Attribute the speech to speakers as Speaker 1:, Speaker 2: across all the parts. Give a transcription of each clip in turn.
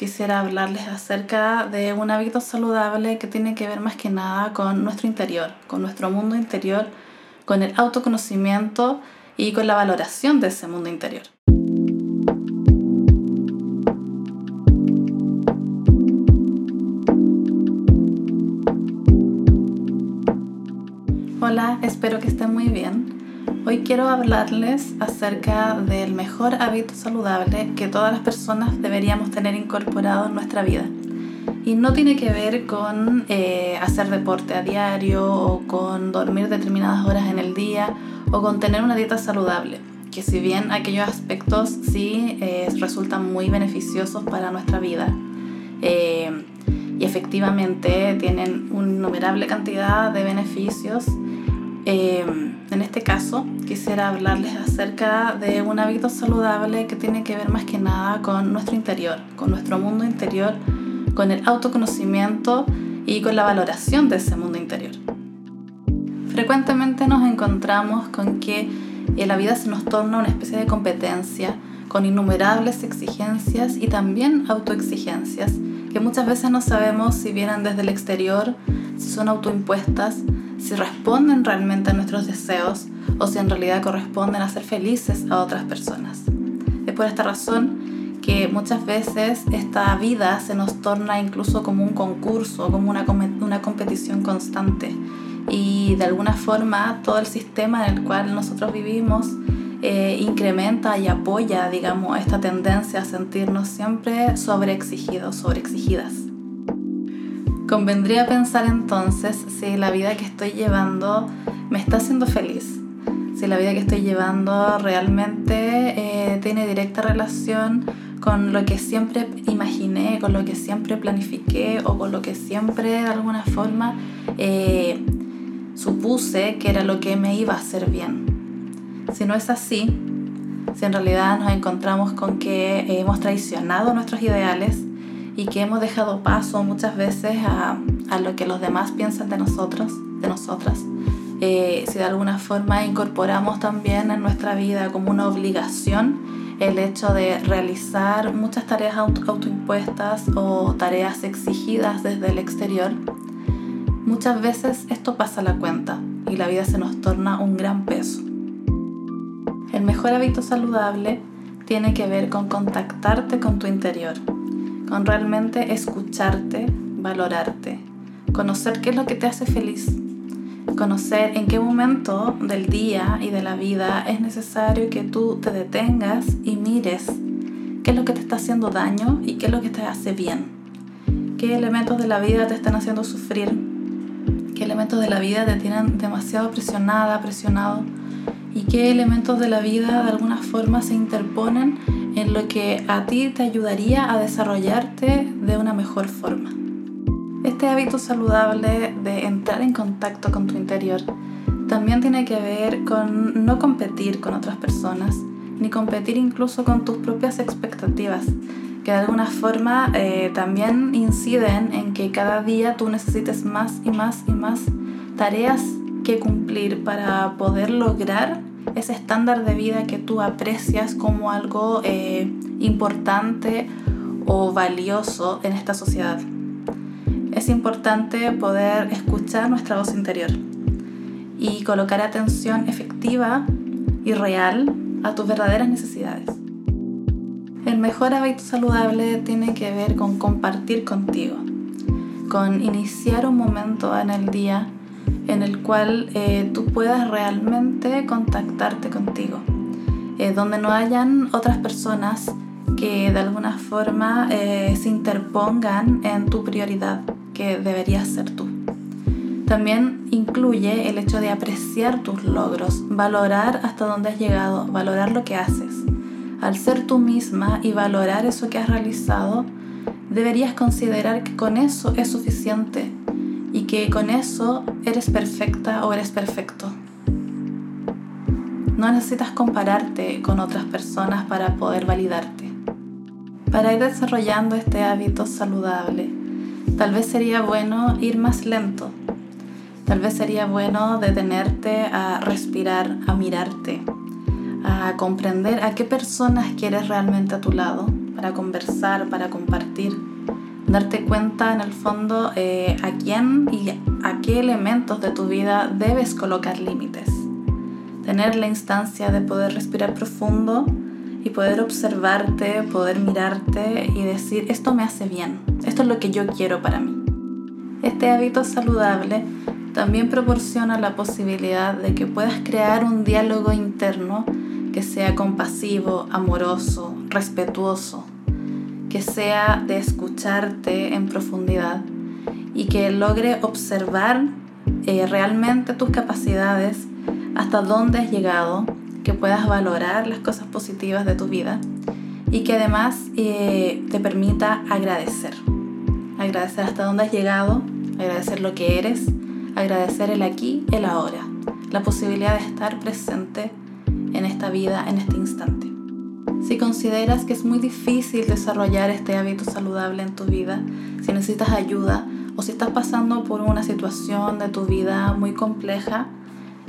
Speaker 1: quisiera hablarles acerca de un hábito saludable que tiene que ver más que nada con nuestro interior, con nuestro mundo interior, con el autoconocimiento y con la valoración de ese mundo interior. Hola, espero que estén muy bien. Hoy quiero hablarles acerca del mejor hábito saludable que todas las personas deberíamos tener incorporado en nuestra vida. Y no tiene que ver con eh, hacer deporte a diario o con dormir determinadas horas en el día o con tener una dieta saludable, que si bien aquellos aspectos sí eh, resultan muy beneficiosos para nuestra vida eh, y efectivamente tienen una innumerable cantidad de beneficios, en este caso, quisiera hablarles acerca de un hábito saludable que tiene que ver más que nada con nuestro interior, con nuestro mundo interior, con el autoconocimiento y con la valoración de ese mundo interior. Frecuentemente nos encontramos con que en la vida se nos torna una especie de competencia con innumerables exigencias y también autoexigencias que muchas veces no sabemos si vienen desde el exterior, si son autoimpuestas, si responden realmente a nuestros deseos o si en realidad corresponden a ser felices a otras personas. Es por esta razón que muchas veces esta vida se nos torna incluso como un concurso, como una, una competición constante y de alguna forma todo el sistema en el cual nosotros vivimos eh, incrementa y apoya, digamos, esta tendencia a sentirnos siempre sobreexigidos, sobreexigidas. Convendría pensar entonces si la vida que estoy llevando me está haciendo feliz, si la vida que estoy llevando realmente eh, tiene directa relación con lo que siempre imaginé, con lo que siempre planifiqué o con lo que siempre de alguna forma eh, supuse que era lo que me iba a hacer bien. Si no es así, si en realidad nos encontramos con que hemos traicionado nuestros ideales, y que hemos dejado paso muchas veces a, a lo que los demás piensan de nosotros, de nosotras. Eh, si de alguna forma incorporamos también en nuestra vida como una obligación el hecho de realizar muchas tareas autoimpuestas o tareas exigidas desde el exterior, muchas veces esto pasa a la cuenta y la vida se nos torna un gran peso. El mejor hábito saludable tiene que ver con contactarte con tu interior, con realmente escucharte, valorarte, conocer qué es lo que te hace feliz, conocer en qué momento del día y de la vida es necesario que tú te detengas y mires qué es lo que te está haciendo daño y qué es lo que te hace bien, qué elementos de la vida te están haciendo sufrir, qué elementos de la vida te tienen demasiado presionada, presionado y qué elementos de la vida de alguna forma se interponen en lo que a ti te ayudaría a desarrollarte de una mejor forma. Este hábito saludable de entrar en contacto con tu interior también tiene que ver con no competir con otras personas, ni competir incluso con tus propias expectativas, que de alguna forma eh, también inciden en que cada día tú necesites más y más y más tareas cumplir para poder lograr ese estándar de vida que tú aprecias como algo eh, importante o valioso en esta sociedad. Es importante poder escuchar nuestra voz interior y colocar atención efectiva y real a tus verdaderas necesidades. El mejor hábito saludable tiene que ver con compartir contigo, con iniciar un momento en el día en el cual eh, tú puedas realmente contactarte contigo, eh, donde no hayan otras personas que de alguna forma eh, se interpongan en tu prioridad, que deberías ser tú. También incluye el hecho de apreciar tus logros, valorar hasta dónde has llegado, valorar lo que haces. Al ser tú misma y valorar eso que has realizado, deberías considerar que con eso es suficiente que con eso eres perfecta o eres perfecto. No necesitas compararte con otras personas para poder validarte. Para ir desarrollando este hábito saludable, tal vez sería bueno ir más lento. Tal vez sería bueno detenerte a respirar, a mirarte, a comprender a qué personas quieres realmente a tu lado para conversar, para compartir. Darte cuenta en el fondo eh, a quién y a qué elementos de tu vida debes colocar límites. Tener la instancia de poder respirar profundo y poder observarte, poder mirarte y decir, esto me hace bien, esto es lo que yo quiero para mí. Este hábito saludable también proporciona la posibilidad de que puedas crear un diálogo interno que sea compasivo, amoroso, respetuoso, que sea de escucharte en profundidad y que logre observar eh, realmente tus capacidades, hasta dónde has llegado, que puedas valorar las cosas positivas de tu vida y que además eh, te permita agradecer. Agradecer hasta dónde has llegado, agradecer lo que eres, agradecer el aquí, el ahora, la posibilidad de estar presente en esta vida, en este instante. Si consideras que es muy difícil desarrollar este hábito saludable en tu vida, si necesitas ayuda o si estás pasando por una situación de tu vida muy compleja,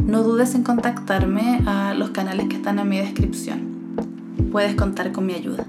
Speaker 1: no dudes en contactarme a los canales que están en mi descripción. Puedes contar con mi ayuda.